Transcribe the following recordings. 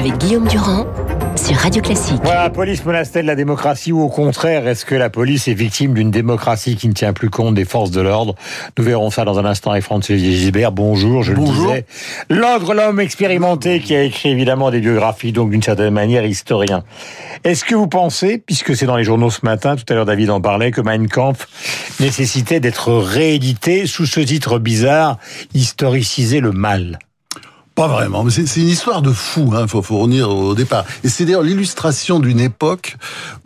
avec Guillaume Durand sur Radio Classique. Voilà, police menacée de la démocratie ou au contraire, est-ce que la police est victime d'une démocratie qui ne tient plus compte des forces de l'ordre? Nous verrons ça dans un instant avec François Gisbert. Bonjour, je Bonjour. le disais. L'ordre, l'homme expérimenté qui a écrit évidemment des biographies, donc d'une certaine manière historien. Est-ce que vous pensez, puisque c'est dans les journaux ce matin, tout à l'heure David en parlait, que Mein Kampf nécessitait d'être réédité sous ce titre bizarre, historiciser le mal? Pas vraiment, mais c'est une histoire de fou, hein, faut fournir au départ. Et c'est d'ailleurs l'illustration d'une époque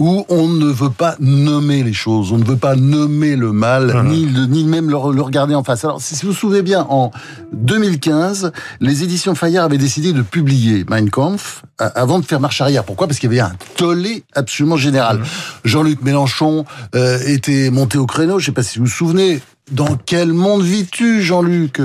où on ne veut pas nommer les choses, on ne veut pas nommer le mal, ni, le- ni même le, le regarder en face. Alors, si vous vous souvenez bien, en 2015, les éditions Fayard avaient décidé de publier Mein Kampf a- avant de faire marche arrière. Pourquoi? Parce qu'il y avait un tollé absolument général. Jean-Luc Mélenchon euh, était monté au créneau, je sais pas si vous vous souvenez, dans quel monde vis-tu, Jean-Luc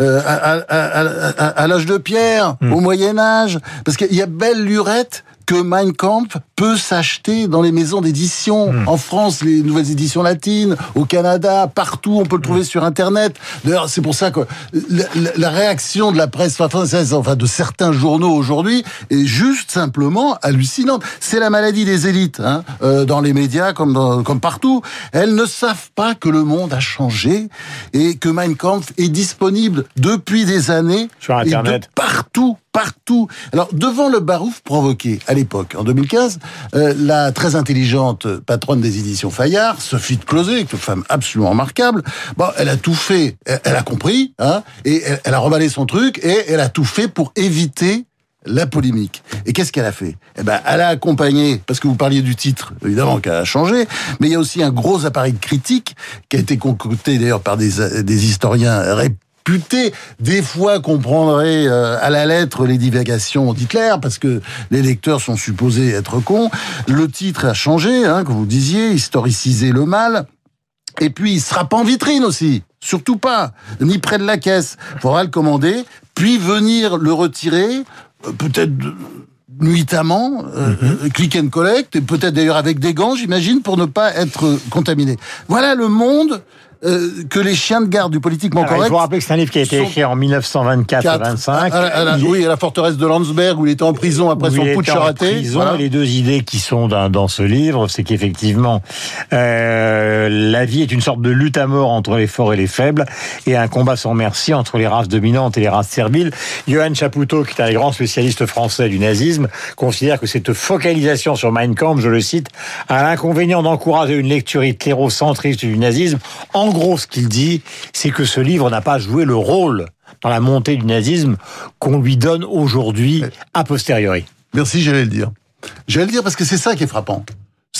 Euh, À, à- à- à- à l'âge de pierre, au Moyen Âge? Parce qu'il y a belle lurette que Mein Kampf peut s'acheter dans les maisons d'édition. En France, les nouvelles éditions latines, au Canada, partout, on peut le trouver sur Internet. D'ailleurs, c'est pour ça que la, la- la réaction de la presse française, enfin de certains journaux aujourd'hui, est juste simplement hallucinante. C'est la maladie des élites, hein, euh, dans les médias comme, dans- comme partout. Elles ne savent pas que le monde a changé et que Mein Kampf est disponible depuis des années Sur et de Internet. partout, partout. Alors, devant le barouf provoqué à l'époque, en 2015, euh, la très intelligente patronne des éditions Fayard, Sophie de Closet, une femme absolument remarquable, bon, elle a tout fait, elle, a compris, hein, et elle, a reballé son truc, et elle a tout fait pour éviter la polémique. Et qu'est-ce qu'elle a fait? Eh ben, elle a accompagné, parce que vous parliez du titre, évidemment, qui a changé, mais il y a aussi un gros appareil critique qui a été concocté d'ailleurs par des, des historiens réputés. Des fois qu'on prendrait euh, à la lettre les divagations d'Hitler, parce que les lecteurs sont supposés être cons. Le titre a changé, hein, que vous disiez, historiciser le mal. Et puis, il sera pas en vitrine aussi. Surtout pas. Ni près de la caisse. Faudra le commander, puis venir le retirer, euh, peut-être nuitamment, euh, euh, click and collect, et peut-être d'ailleurs avec des gants, j'imagine, pour ne pas être contaminé. Voilà le monde euh, que les chiens de garde du politiquement Alors, Il correct faut rappeler que c'est un livre qui a été écrit en 1924-25. à la- à la- Il est- oui, à la forteresse de Landsberg, où il était en prison après son putsch raté. Voilà. Les deux idées qui sont dans, dans ce livre, c'est qu'effectivement, euh, la vie est une sorte de lutte à mort entre les forts et les faibles, et un combat sans merci entre les races dominantes et les races serviles. Johan Chapoutot, qui est un des grands spécialistes français du nazisme, considère que cette focalisation sur Mein Kampf, je le cite, a l'inconvénient d'encourager une lecture hitlérocentriste du nazisme. En gros, ce qu'il dit, c'est que ce livre n'a pas joué le rôle dans la montée du nazisme qu'on lui donne aujourd'hui a posteriori. Merci, j'allais le dire. J'allais le dire parce que c'est ça qui est frappant.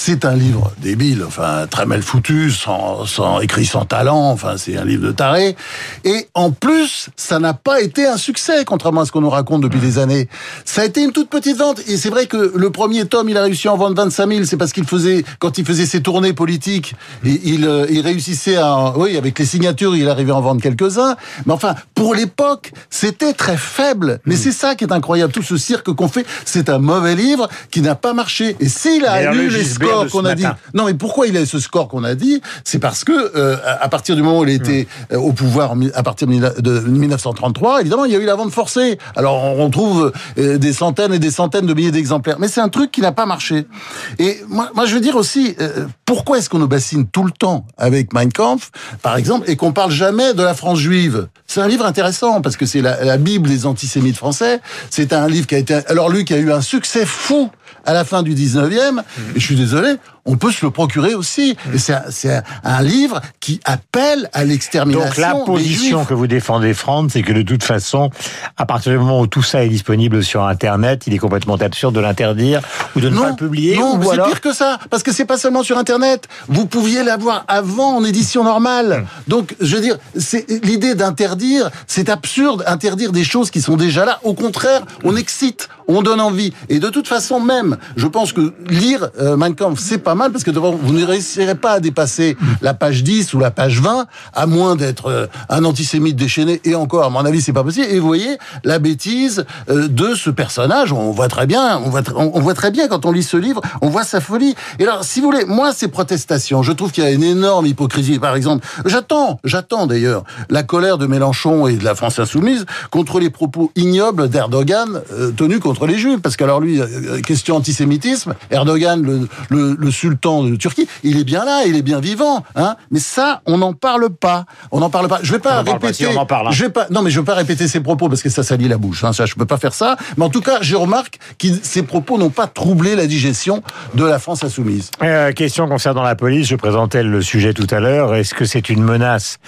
C'est un livre débile, enfin très mal foutu, sans, sans écrit sans talent, enfin c'est un livre de taré. Et en plus, ça n'a pas été un succès, contrairement à ce qu'on nous raconte depuis des années. Ça a été une toute petite vente. Et c'est vrai que le premier tome, il a réussi à en vendre 25 000. C'est parce qu'il faisait, quand il faisait ses tournées politiques, il, il, euh, il réussissait à, oui, avec les signatures, il arrivait à en vendre quelques-uns. Mais enfin, pour l'époque, c'était très faible. Mais c'est ça qui est incroyable. Tout ce cirque qu'on fait, c'est un mauvais livre qui n'a pas marché. Et s'il a eu le les scores qu'on a dit. Non, mais pourquoi il a eu ce score qu'on a dit? C'est parce que euh, à partir du moment où il était euh, au pouvoir à partir de mille- de 1933, évidemment, il y a eu la vente forcée. Alors on trouve euh, des centaines et des centaines de milliers d'exemplaires, mais c'est un truc qui n'a pas marché. Et moi, moi, je veux dire aussi, euh, pourquoi est-ce qu'on nous bassine tout le temps avec Mein Kampf, par exemple, et qu'on parle jamais de la France juive? C'est un livre intéressant parce que c'est la, la Bible des antisémites français. C'est un livre qui a été, alors lui, qui a eu un succès fou à la fin du 19e, et je suis désolé, on peut se le procurer aussi. Et c'est un, c'est un- un livre qui appelle à l'extermination Donc la position que vous défendez, Franck, c'est que de toute façon, à partir du moment où tout ça est disponible sur Internet, il est complètement absurde de l'interdire ou de ne pas le publier. non, c'est alors- pire que ça, parce que c'est pas seulement sur Internet. Vous pouviez l'avoir avant en édition normale. Donc, je veux dire, c'est l'idée d'interdire, c'est absurde, interdire des choses qui sont déjà là. Au contraire, on excite, on donne envie. Et de toute façon, même je pense que lire euh, c'est pas mal parce que devant, vous ne réussirez pas à dépasser la page 10 ou la page 20, à moins d'être euh, un antisémite déchaîné. Et encore, à mon avis, c'est pas possible. Et vous voyez la bêtise euh, de ce personnage. On voit très bien, on voit, on, voit très bien quand on lit ce livre, on voit sa folie. Et alors, si vous voulez, moi, ces protestations, je trouve qu'il y a une énorme hypocrisie. Par exemple, j'attends, j'attends d'ailleurs la colère de Mélenchon et de la France insoumise contre les propos ignobles d'Erdogan euh, tenus contre les Juifs. Parce qu'alors lui, question antisémitisme, Erdogan, le, le, le sultan de Turquie, il est bien là, il est bien vivant. Hein mais ça, on n'en parle pas. On n'en parle pas. Je vais pas On en parle pas, répéter. si, on en parle, hein. Je vais pas. Non, mais je vais pas répéter ses propos parce que ça salit la bouche. Hein, ça, je peux pas faire ça. Mais en tout cas, je remarque que ces propos n'ont pas troublé la digestion de la France insoumise. Euh, question concernant la police, je présentais le sujet tout à l'heure. Est-ce que c'est une menace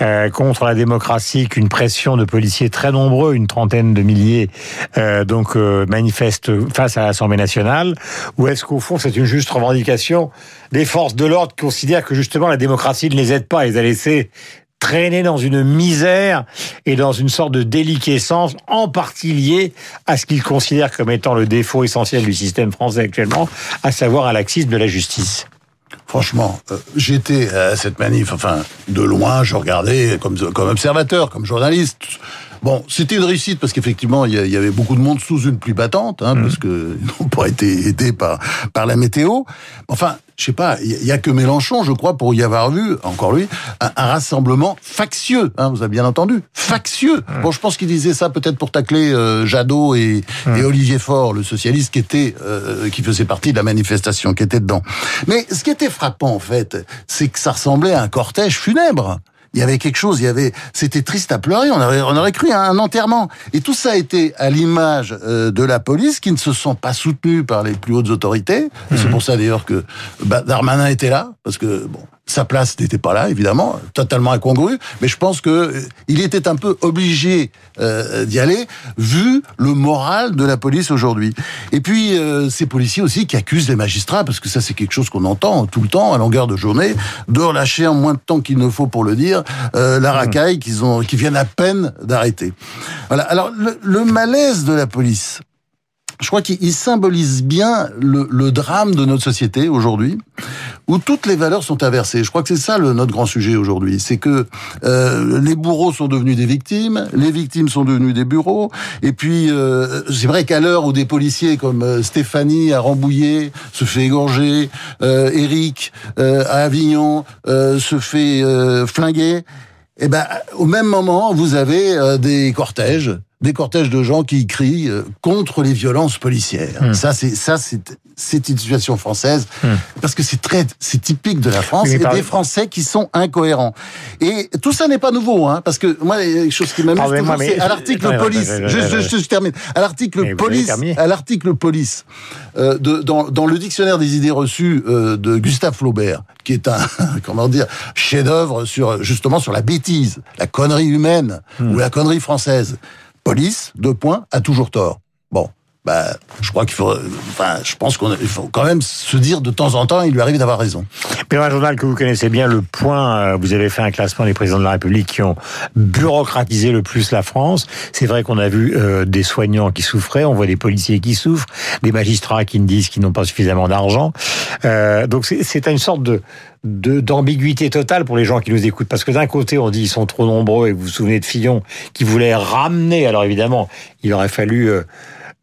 euh, contre la démocratie qu'une pression de policiers très nombreux, une trentaine de milliers, euh, donc euh, manifeste face à l'Assemblée nationale, ou est-ce qu'au fond c'est une juste revendication des forces de l'ordre qui considèrent que justement la démocratie ne les aide pas, les a laissés traîner dans une misère et dans une sorte de déliquescence, en partie liée à ce qu'ils considèrent comme étant le défaut essentiel du système français actuellement, à savoir un laxisme de la justice. Franchement, euh, j'étais à cette manif, enfin, de loin, je regardais comme observateur, comme journaliste. Bon, c'était une réussite parce qu'effectivement, il y, avait beaucoup de monde sous une pluie battante, hein, parce que ils n'ont pas été aidés par, par la météo. Enfin, je sais pas, il y, a- que Mélenchon, je crois, pour y avoir vu, encore lui, un, un rassemblement factieux, hein, vous avez bien entendu, factieux. Bon, je pense qu'il disait ça peut-être pour tacler euh, Jadot et, et Olivier Faure, le socialiste qui était, euh, qui faisait partie de la manifestation, qui était dedans. Mais ce qui était frappant, en fait, c'est que ça ressemblait à un cortège funèbre. Il y avait quelque chose, il y avait, c'était triste à pleurer. On aurait, on aurait cru à un enterrement. Et tout ça a été à l'image euh, de la police, qui ne se sent pas soutenue par les plus hautes autorités. Et C'est pour ça d'ailleurs que bah, Darmanin était là, parce que bon, sa place n'était pas là, évidemment, totalement incongru. Mais je pense que euh, il était un peu obligé euh, d'y aller, vu le moral de la police aujourd'hui. Et puis euh, ces policiers aussi qui accusent les magistrats, parce que ça c'est quelque chose qu'on entend tout le temps à longueur de journée, de relâcher en moins de temps qu'il ne faut pour le dire euh, la racaille qu'ils ont, qui viennent à peine d'arrêter. Voilà. Alors le, le malaise de la police. Je crois qu'il symbolise bien le, le drame de notre société aujourd'hui, où toutes les valeurs sont inversées. Je crois que c'est ça le, notre grand sujet aujourd'hui. C'est que euh, les bourreaux sont devenus des victimes, les victimes sont devenues des bureaux, et puis euh, c'est vrai qu'à l'heure où des policiers comme euh, Stéphanie à Rambouillet se fait égorger, euh, Eric euh, à Avignon euh, se fait flinguer, eh ben, au même moment, vous avez euh, des cortèges, des cortèges de gens qui crient euh, contre les violences policières. Hmm. Ça, c'est ça, c'est c'est une situation française Hmm. parce que c'est très, c'est typique de la France et des Français qui sont incohérents. Et tout ça n'est pas nouveau, hein, parce que moi, il y a quelque chose qui m'amuse toujours, c'est à l'article police. Je, je- je- termine. À l'article police, à l'article police, euh, de, dans, dans le dictionnaire des idées reçues euh, de Gustave Flaubert, qui est un comment dire chef-d'œuvre sur justement sur la bêtise, la connerie humaine Hmm. ou la connerie française. Police, deux points, a toujours tort. Bon. Bah, je crois qu'il faut, enfin, je pense qu'on faut quand même se dire de temps en temps, il lui arrive d'avoir raison. Mais un journal que vous connaissez bien, Le Point, euh, vous avez fait un classement des présidents de la République qui ont bureaucratisé le plus la France. C'est vrai qu'on a vu euh, des soignants qui souffraient, on voit des policiers qui souffrent, des magistrats qui ne disent qu'ils n'ont pas suffisamment d'argent. Euh, donc c'est- une sorte de d'ambiguïté totale pour les gens qui nous écoutent parce que d'un côté on dit ils sont trop nombreux et vous vous souvenez de Fillon qui voulait ramener alors évidemment il aurait fallu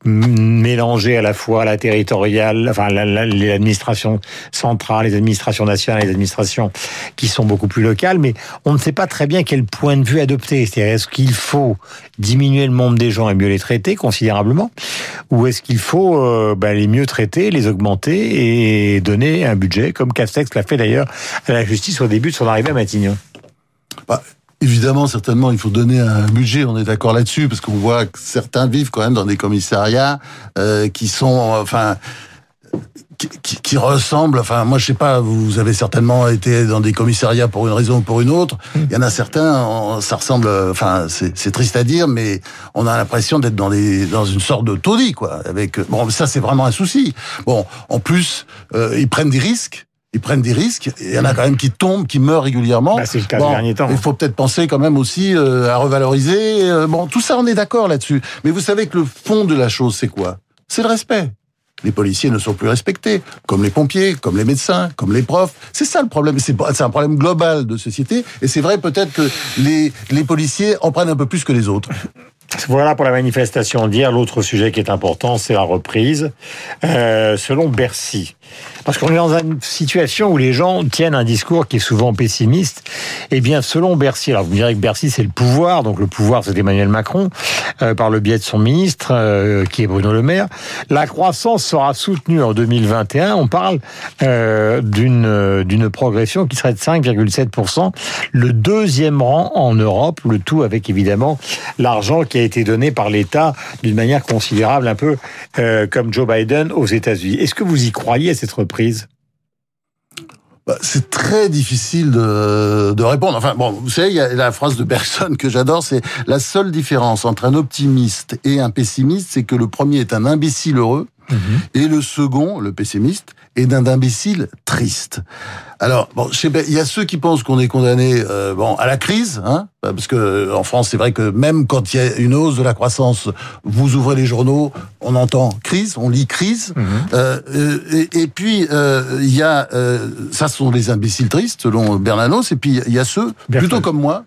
mélanger à la fois la territoriale, enfin la- la- l'administration centrale, les administrations nationales, les administrations qui sont beaucoup plus locales, mais on ne sait pas très bien quel point de vue adopter. C'est-à-dire est-ce qu'il faut diminuer le nombre des gens et mieux les traiter considérablement, ou est-ce qu'il faut euh, bah, les mieux traiter, les augmenter et donner un budget, comme Castex l'a fait d'ailleurs à la justice au début de son arrivée à Matignon? Bah, évidemment, certainement, il faut donner un budget, on est d'accord là-dessus, parce qu'on voit que certains vivent quand même dans des commissariats euh, qui sont, enfin, qui, qui- qui ressemblent, enfin, moi je sais pas, vous avez certainement été dans des commissariats pour une raison ou pour une autre. Il y en a certains, on- ça ressemble, enfin, c'est c'est triste à dire, mais on a l'impression d'être dans des dans une sorte de taudis, quoi. Avec bon, ça c'est vraiment un souci. Bon, en plus, euh, ils prennent des risques. Ils prennent des risques. Il y en a quand même qui tombent, qui meurent régulièrement. Bah, c'est le cas Bon, ces derniers temps. Il faut peut-être penser quand même aussi euh, à revaloriser. euh, bon, tout ça, on est d'accord là-dessus. Mais vous savez que le fond de la chose, c'est quoi? C'est le respect. les policiers ne sont plus respectés, comme les pompiers, comme les médecins, comme les profs. C'est ça le problème. C'est un problème global de société. Et c'est vrai peut-être que les, les policiers en prennent un peu plus que les autres. Voilà pour la manifestation d'hier. L'autre sujet qui est important, c'est la reprise. Euh, selon Bercy, parce qu'on est dans une situation où les gens tiennent un discours qui est souvent pessimiste. Eh bien, selon Bercy, alors vous me direz que Bercy c'est le pouvoir, donc le pouvoir c'est Emmanuel Macron, euh, par le biais de son ministre, euh, qui est Bruno Le Maire. La croissance sera soutenue en 2021. On parle d'une d'une progression qui serait de 5,7%, le deuxième rang en Europe, le tout avec évidemment l'argent qui a été donné par l'État d'une manière considérable, un peu euh, comme Joe Biden aux États-Unis. Est-ce que vous y croyez à cette reprise? Bah, c'est très difficile de, de, répondre. Enfin, bon, vous savez, il y a la phrase de Bergson que j'adore, c'est la seule différence entre un optimiste et un pessimiste, c'est que le premier est un imbécile heureux Mhm. Et le second, le pessimiste, est d'un imbécile triste. Alors, bon, il y a ceux qui pensent qu'on est condamné, euh, bon, à la crise, hein, parce que en France, c'est vrai que même quand il y a une hausse de la croissance, vous ouvrez les journaux, on entend crise, on lit crise, mhm. euh, et, et, puis euh, il y a, euh, ça sont les imbéciles tristes selon Bernanos, et puis il y a ceux, plutôt comme moi,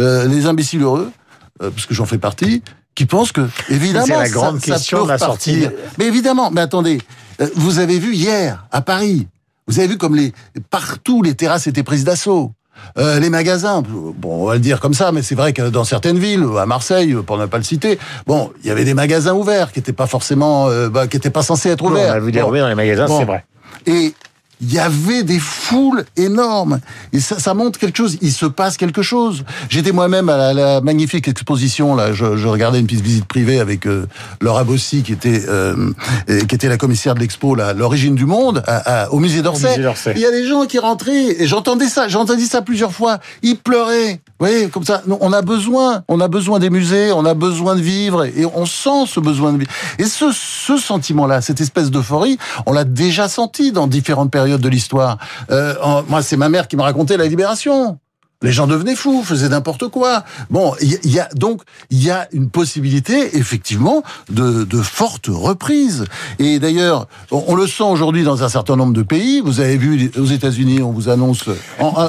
euh, les imbéciles heureux, parce que j'en fais partie, qui pensent que, évidemment, c'est la grande ça, question de la sortie. Mais évidemment, mais attendez, euh, vous avez vu hier, à Paris, vous avez vu comme les, partout les terrasses étaient prises d'assaut. Euh, les magasins, bon, on va le dire comme ça, mais c'est vrai que dans certaines villes, à Marseille, pour ne pas le citer, bon, il y avait des magasins ouverts qui n'étaient pas forcément, euh, bah, qui n'étaient pas censés être ouverts. on a vu des dans les magasins, c'est vrai. Et il y avait des foules énormes. Et ça, ça, montre quelque chose. Il se passe quelque chose. J'étais moi-même à la, magnifique exposition. Là, je, je, regardais une petite visite privée avec euh, Laura Bossy, qui était euh, qui était la commissaire de l'expo, l'origine du monde, à, au musée d'Orsay. Il y a des gens qui rentraient et j'entendais ça. J'ai entendu ça plusieurs fois. Ils pleuraient. Vous voyez, comme ça. On a besoin. On a besoin des musées. On a besoin de vivre et on sent ce besoin de vivre. Et ce, ce sentiment-là, cette espèce d'euphorie, on l'a déjà senti dans différentes périodes de l'histoire. Euh, moi, c'est ma mère qui m'a raconté la libération. Les gens devenaient fous, faisaient n'importe quoi. Bon, il y, a donc il y a une possibilité effectivement de, de forte reprise. Et d'ailleurs, on, le sent aujourd'hui dans un certain nombre de pays. Vous avez vu aux États-Unis, on vous annonce,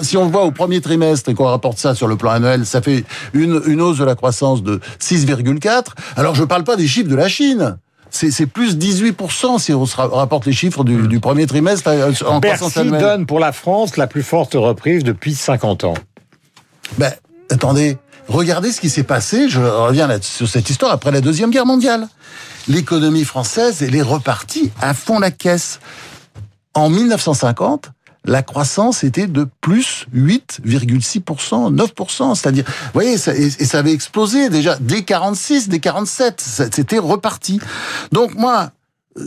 si on voit au premier trimestre et qu'on rapporte ça sur le plan annuel, ça fait une, une hausse de la croissance de 6,4. Alors je parle pas des chiffres de la Chine c'est plus 18% si on se rapporte les chiffres du, du premier trimestre euh, en Bercy donne pour la France la plus forte reprise depuis 50 ans. Ben, attendez, regardez ce qui s'est passé, je reviens là, sur cette histoire, après la Deuxième Guerre mondiale. L'économie française, elle est repartie à fond la caisse. En 1950, la croissance était de plus 8,6%, 9%. C'est-à-dire, vous voyez, ça, et, ça avait explosé déjà dès 46, dès 47. C'était reparti. Donc moi,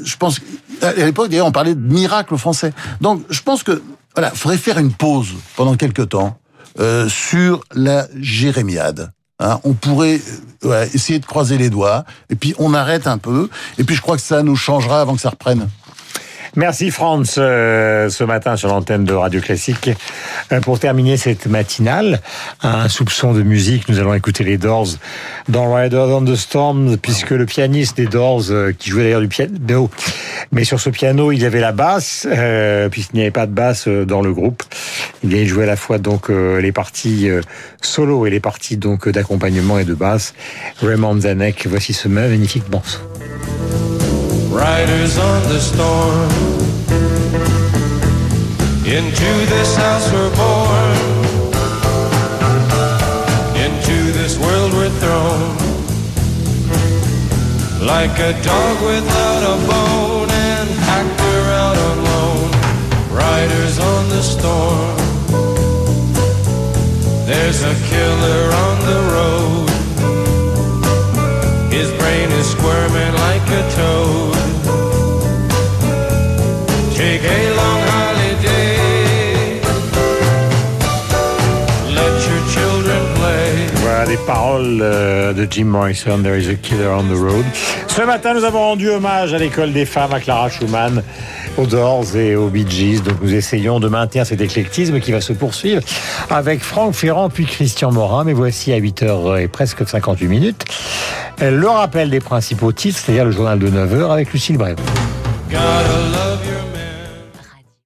je pense, à l'époque d'ailleurs, on parlait de miracle français. Donc je pense que voilà, faudrait faire une pause pendant quelques temps euh, sur la jérémiade. Hein, on pourrait euh, essayer de croiser les doigts, et puis on arrête un peu, et puis je crois que ça nous changera avant que ça reprenne. Merci Franz euh, ce matin sur l'antenne de Radio Classique. Euh, pour terminer cette matinale, un soupçon de musique, nous allons écouter les Doors dans Rider on the Storm, puisque le pianiste des Doors, euh, qui jouait d'ailleurs du piano, mais sur ce piano il y avait la basse, puisqu'il n'y avait pas de basse dans le groupe. Il jouait à la fois donc les parties solo et les parties donc d'accompagnement et de basse. Raymond Zanek, voici ce magnifique morceau. Riders on the storm. Into this house we're born, into this world we're thrown. Like a dog without a bone and hacked out alone. Riders on the storm. There's a killer on the road. Les paroles euh, de Jim Morrison, There is a Killer on the Road. Ce matin, nous avons rendu hommage à l'école des femmes, à Clara Schumann, aux Doors et aux Bee Gees. Donc nous essayons de maintenir cet éclectisme qui va se poursuivre avec Franck Ferrand puis Christian Morin. Mais voici à 8h et presque 58 minutes le rappel des principaux titres, c'est-à-dire le journal de 9h avec Lucille love